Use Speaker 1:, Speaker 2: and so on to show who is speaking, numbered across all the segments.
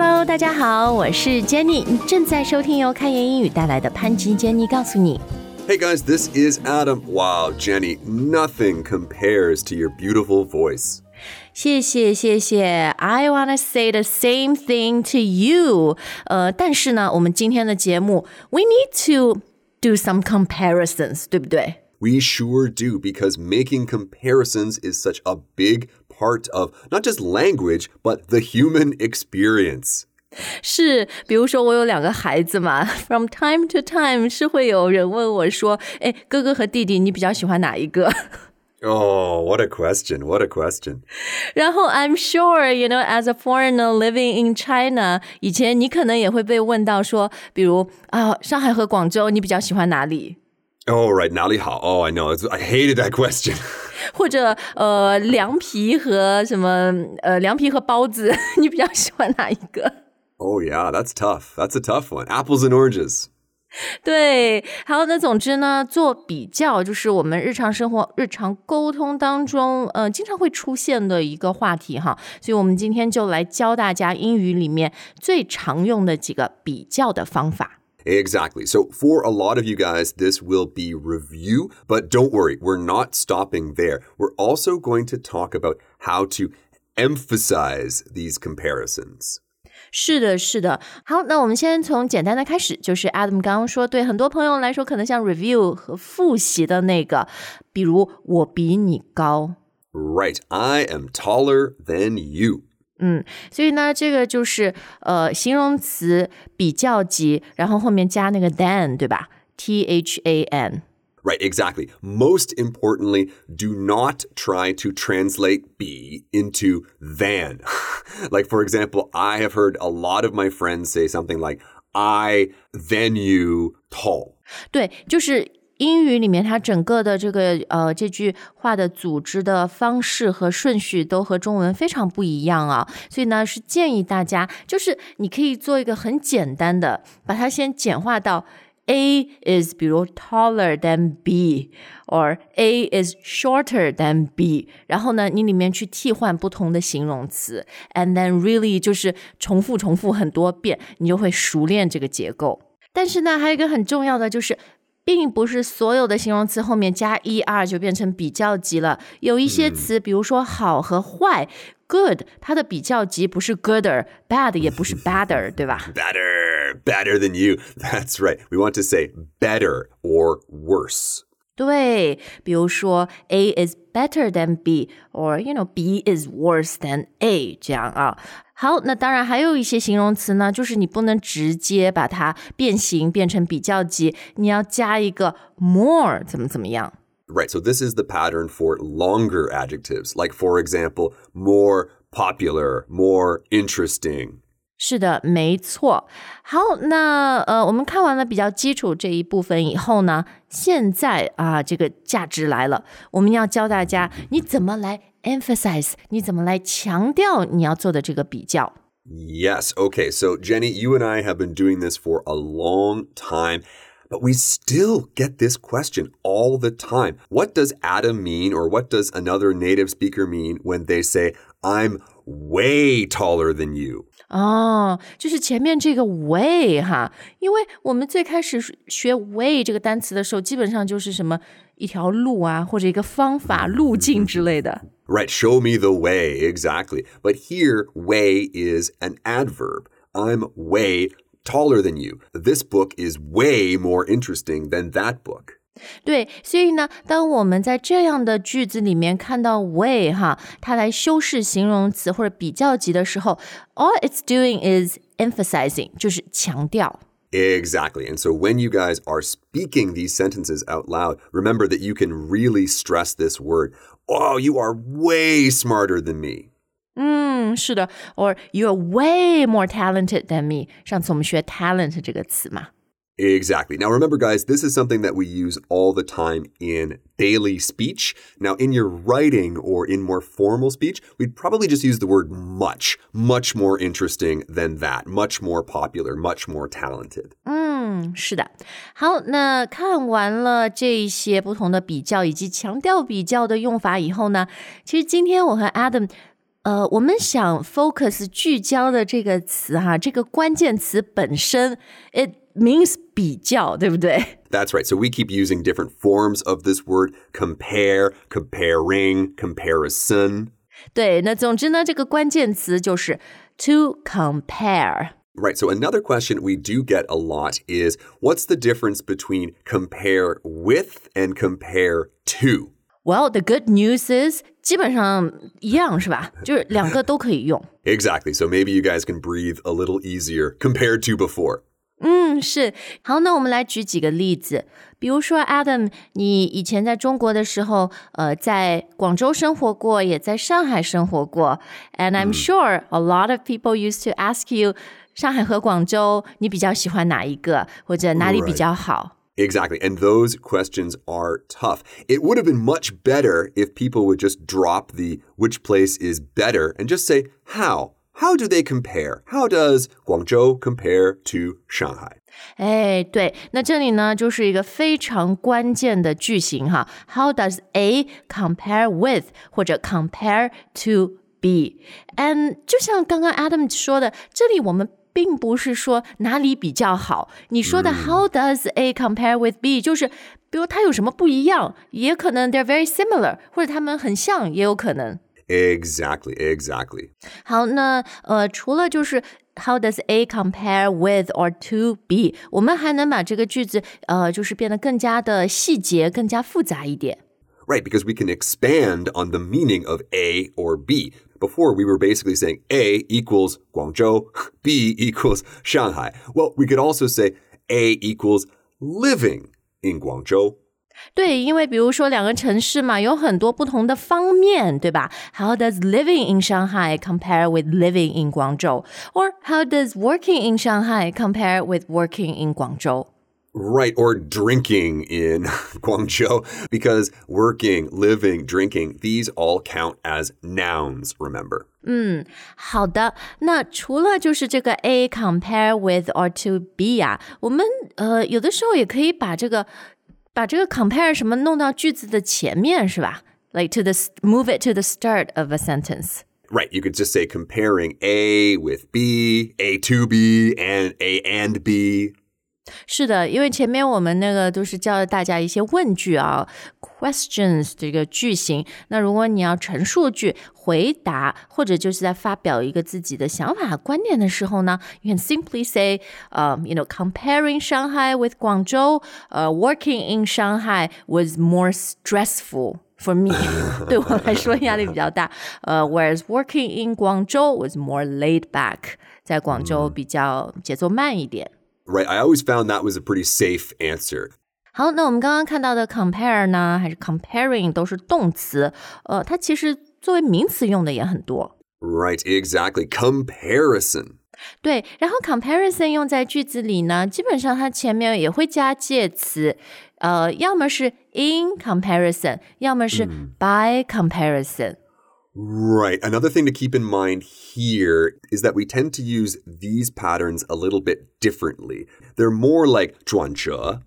Speaker 1: Hello，大家好，我是 Jenny，你正在收听由开言英语带来的潘吉 Jenny 告诉你。
Speaker 2: Hey guys, this is Adam. Wow, Jenny, nothing compares to your beautiful voice.
Speaker 1: 谢谢谢谢，I wanna say the same thing to you。呃，但是呢，我们今天的节目，we need to do some comparisons，对不对？
Speaker 2: We sure do, because making comparisons is such a big part of not just language, but the human experience.
Speaker 1: 是，比如说我有两个孩子嘛，from time to time 是会有人问我说，哎，哥哥和弟弟，你比较喜欢哪一个？
Speaker 2: Oh, what a question! What a question.
Speaker 1: 然后 I'm sure you know as a foreigner living in China，以前你可能也会被问到说，比如啊，上海和广州，你比较喜欢哪里？
Speaker 2: Oh, right, Nali Hao. Oh, I know. It's- I hated that question.
Speaker 1: 或者呃，凉皮和什么呃，凉皮和包子，你比较喜欢哪一个
Speaker 2: ？oh, yeah, that's tough. That's a tough one. Apples and oranges.
Speaker 1: 对，好，那总之呢，做比较就是我们日常生活、日常沟通当中，呃，经常会出现的一个话题哈。所以我们今天就来教大家英语里面最常用的几个比较的方法。
Speaker 2: Exactly. So, for a lot of you guys, this will be review, but don't worry, we're not stopping there. We're also going to talk about how to emphasize these comparisons.
Speaker 1: 是的，是的。好，那我们先从简单的开始，就是 Adam 刚刚说，对很多朋友来说，可能像 review 和复习的那个，比如我比你高。
Speaker 2: Right. I am taller than you.
Speaker 1: 所以呢，这个就是呃形容词比较级，然后后面加那个 than，对吧？T H A N。
Speaker 2: Right, exactly. Most importantly, do not try to translate be into than. like, for example, I have heard a lot of my friends say something like, I than you tall.
Speaker 1: 对，就是 英语里面它整个的这个呃这句话的组织的方式和顺序都和中文非常不一样啊，所以呢是建议大家，就是你可以做一个很简单的，把它先简化到。A is 比如 taller than B，or A is shorter than B，然后呢，你里面去替换不同的形容词，and then really 就是重复重复很多遍，你就会熟练这个结构。但是呢，还有一个很重要的就是。并不是所有的形容词后面加 er 就变成比较级了。有一些词，比如说好和坏，good，它的比较级不是 gooder，bad 也不是 badder，对吧
Speaker 2: ？Better, better than you. That's right. We want to say better or worse.
Speaker 1: 对，比如说 A is better than B，or you know B is worse than A，这样啊。好，那当然还有一些形容词呢，就是你不能直接把它变形变成比较级，你要加一个 more，怎么怎么样。
Speaker 2: Right. So this is the pattern for longer adjectives, like, for example, more popular, more interesting.
Speaker 1: 是的，没错。好，那呃，我们看完了比较基础这一部分以后呢，现在啊，这个价值来了，我们要教大家你怎么来 emphasize，你怎么来强调你要做的这个比较。
Speaker 2: Yes. Okay. So, Jenny, you and I have been doing this for a long time, but we still get this question all the time. What does Adam mean, or what does another native speaker mean when they say, I'm way taller than you?
Speaker 1: 哦，就是前面这个 way 哈，因为我们最开始学 way 这个单词的时候，基本上就是什么一条路啊，或者一个方法、路径之类的。
Speaker 2: Right. Show me the way. Exactly. But here, way is an adverb. I'm way taller than you. This book is way more interesting than that book.
Speaker 1: 对，所以呢，当我们在这样的句子里面看到 way 哈，它来修饰形容词或者比较级的时候，all it's doing is emphasizing，就是强调。
Speaker 2: Exactly. And so when you guys are speaking these sentences out loud, remember that you can really stress this word. Oh, you are way smarter than me.
Speaker 1: 嗯，是的，or you're way more talented than me。上次我们学 talent 这个词嘛。
Speaker 2: Exactly. Now, remember, guys, this is something that we use all the time in daily speech. Now, in your writing or in more formal speech, we'd probably just use the word much, much more interesting than that, much more popular, much more talented.
Speaker 1: 嗯，是的。好，那看完了这一些不同的比较以及强调比较的用法以后呢，其实今天我和 Adam 呃，我们想 focus 聚焦的这个词哈，这个关键词本身，it means 比较，对不对？
Speaker 2: That's right. So we keep using different forms of this word compare, comparing, comparison.
Speaker 1: 对，那总之呢，这个关键词就是 to compare。
Speaker 2: Right. So another question we do get a lot is what's the difference between compare with and compare to?
Speaker 1: Well, the good news is 基本上一样是吧？就是两个都可以用。
Speaker 2: Exactly. So maybe you guys can breathe a little easier compared to before.
Speaker 1: 嗯，是。好，那我们来举几个例子。比如说，Adam，你以前在中国的时候，呃，在广州生活过，也在上海生活过。And I'm sure a lot of people used to ask you，上海和广州，你比较喜欢哪一个，或者哪里比较好？
Speaker 2: Exactly. And those questions are tough. It would have been much better if people would just drop the which place is better and just say how. How do they compare? How does Guangzhou compare to Shanghai?
Speaker 1: 哎，对，那这里呢就是一个非常关键的句型哈。How does A compare with 或者 compare to B？And 就像刚刚 Adam 说的，这里我们并不是说哪里比较好。你说的 How does A compare with B？就是比如它有什么不一样，也可能 they're very similar，或者它们很像，也有可能。
Speaker 2: Exactly, exactly.
Speaker 1: 好，那呃，除了就是 How does A compare with or to B？我们还能把这个句子呃，就是变得更加的细节，更加复杂一点。
Speaker 2: Right, because we can expand on the meaning of A or B. Before, we were basically saying A equals Guangzhou, B equals Shanghai. Well, we could also say A equals living in Guangzhou.
Speaker 1: 对，因为比如说两个城市嘛，有很多不同的方面，对吧？How does living in Shanghai compare with living in Guangzhou? Or how does working in Shanghai compare with working in Guangzhou?
Speaker 2: Right, or drinking in Guangzhou, because working, living, drinking, these all count as nouns, remember.
Speaker 1: 好的，那除了就是这个 A compare with or to B 啊，我们呃有的时候也可以把这个 把这个 compare 什么弄到句子的前面，是吧？Like to the move it to the start of a sentence.
Speaker 2: Right, you could just say comparing A with B, A to B, and A and B.
Speaker 1: 是的，因为前面我们那个都是教大家一些问句啊 ，questions 这个句型。那如果你要陈述句、回答，或者就是在发表一个自己的想法、观点的时候呢，you can simply say, um, you know, comparing Shanghai with Guangzhou, uh, working in Shanghai was more stressful. For me，对我来说压力比较大。呃、uh,，whereas working in 广州 was more laid back，在广州比较节奏慢一点。
Speaker 2: Right, I always found that was a pretty safe answer.
Speaker 1: 好，那我们刚刚看到的 compare 呢，还是 comparing 都是动词，呃，它其实作为名词用的也很多。
Speaker 2: Right, exactly. Comparison.
Speaker 1: 对，然后 comparison 用在句子里呢，基本上它前面也会加介词，呃，要么是 in comparison，要么是 by comparison。
Speaker 2: Right. Another thing to keep in mind here is that we tend to use these patterns a little bit differently. They're more like 转折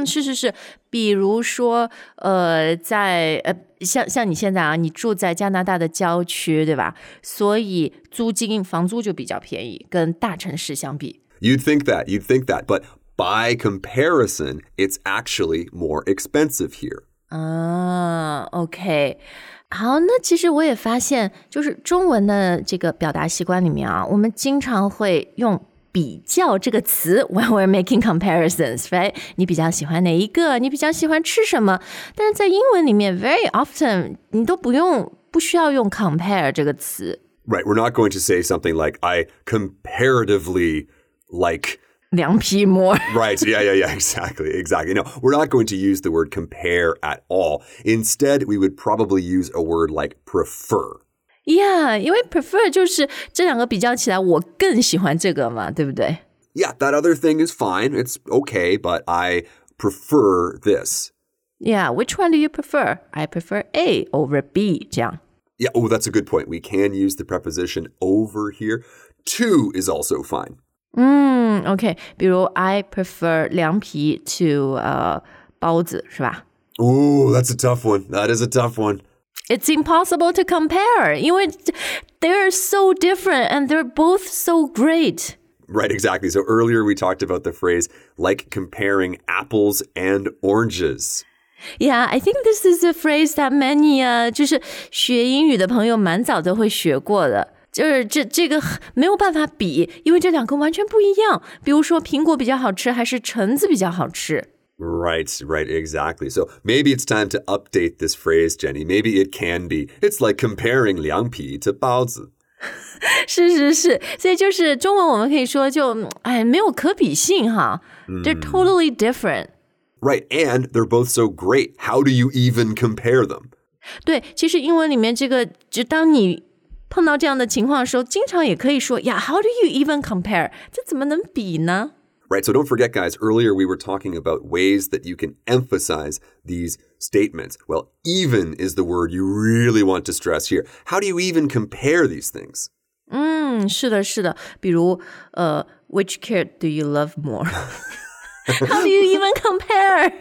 Speaker 1: 嗯，是是是，比如说，呃，在呃，像像你现在啊，你住在加拿大的郊区，对吧？所以租金房租就比较便宜，跟大城市相比。
Speaker 2: You'd think that, you'd think that, but by comparison, it's actually more expensive here.
Speaker 1: 啊，OK，好，那其实我也发现，就是中文的这个表达习惯里面啊，我们经常会用。比较这个词，when we're making comparisons，right？你比较喜欢哪一个？你比较喜欢吃什么？但是在英文里面，very often 你都不用不需要用 compare 这个词。
Speaker 2: Right. We're not going to say something like, I comparatively like.
Speaker 1: 凉皮 more。
Speaker 2: Right. Yeah, yeah, yeah. Exactly. Exactly. No, we're not going to use the word compare at all. Instead, we would probably use a word like prefer.
Speaker 1: Yeah，因为 prefer 就是这两个比较起来，我更喜欢这个嘛，对不对？
Speaker 2: Yeah, that other thing is fine. It's okay, but I prefer this.
Speaker 1: Yeah, which one do you prefer? I prefer A over B. 这样。
Speaker 2: Yeah, oh, that's a good point. We can use the preposition over here. To is also fine.
Speaker 1: 嗯，OK，比如 I prefer 凉皮 to 呃包子是吧？
Speaker 2: Oh, that's a tough one. That is a tough one.
Speaker 1: It's impossible to compare 因为 they're so different and they're both so great.
Speaker 2: Right, exactly. So earlier we talked about the phrase like comparing apples and oranges.
Speaker 1: Yeah, I think this is a phrase that many 啊，就是学英语的朋友蛮早都会学过的。就是这这个没有办法比，因为这两个完全不一样。比如说，苹果比较好吃，还是橙子比较好吃
Speaker 2: ？Right, right, exactly. So maybe it's time to update this phrase, Jenny. Maybe it can be. It's like comparing 凉皮 to 包子。
Speaker 1: 是是是，所以就是中文我们可以说就哎没有可比性哈，They're totally different.
Speaker 2: Right, and they're both so great. How do you even compare them?
Speaker 1: 对，其实英文里面这个，就当你碰到这样的情况的时候，经常也可以说呀，How do you even compare？这怎么能比呢
Speaker 2: ？Right, so don't forget, guys, earlier we were talking about ways that you can emphasize these statements. Well, even is the word you really want to stress here. How do you even compare these things?
Speaker 1: 嗯，是的，是的。比如，呃，Which kid do you love more? How do you even compare?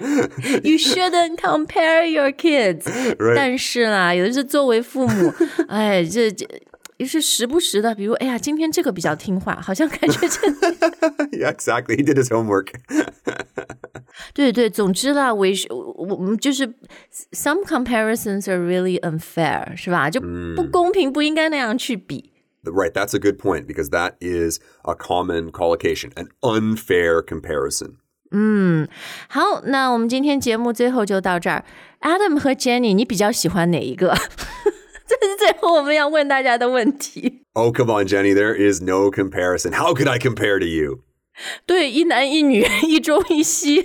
Speaker 1: You shouldn't compare your kids.
Speaker 2: Right.
Speaker 1: 但是啦，有的是作为父母，哎，这这。也是时不时的，比如，哎呀，今天这个比较听话，好像感觉这。
Speaker 2: yeah, exactly. He did his homework.
Speaker 1: 对对，总之啦，我我们就是 some comparisons are really unfair，是吧？就不公平，不应该那样去比。
Speaker 2: Right, that's a good point because that is a common collocation, an unfair comparison.
Speaker 1: 嗯，好，那我们今天节目最后就到这儿。Adam 和 Jenny，你比较喜欢哪一个？这是最后我们要问大家的问题。
Speaker 2: Oh, come on, Jenny. There is no comparison. How could I compare to you?
Speaker 1: 对，一男一女，一中一西。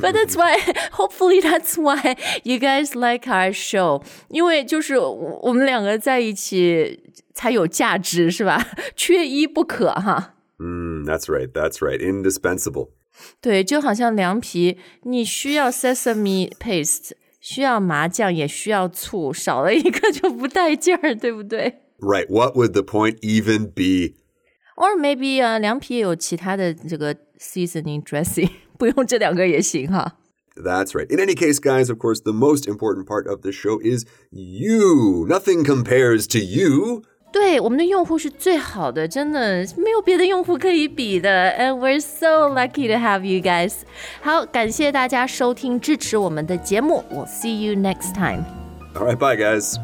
Speaker 1: But that's why, hopefully, that's why you guys like our show. 因为就是我们两个在一起才有价值，是吧？缺一不可哈。
Speaker 2: Mm, that's right. That's right. Indispensable.
Speaker 1: 对，就好像凉皮，你需要 sesame paste。需要麻酱，也需要醋，少了一个就不带劲儿，对不对？
Speaker 2: Right. What would the point even be?
Speaker 1: Or maybe 啊，凉皮也有其他的这个 seasoning dressing，不用这两个也行哈。
Speaker 2: That's right. In any case, guys, of course, the most important part of the show is you. Nothing compares to you.
Speaker 1: 对，我们的用户是最好的，真的没有别的用户可以比的。And we're so lucky to have you guys。好，感谢大家收听支持我们的节目。We'll see you next time.
Speaker 2: All right, bye, guys.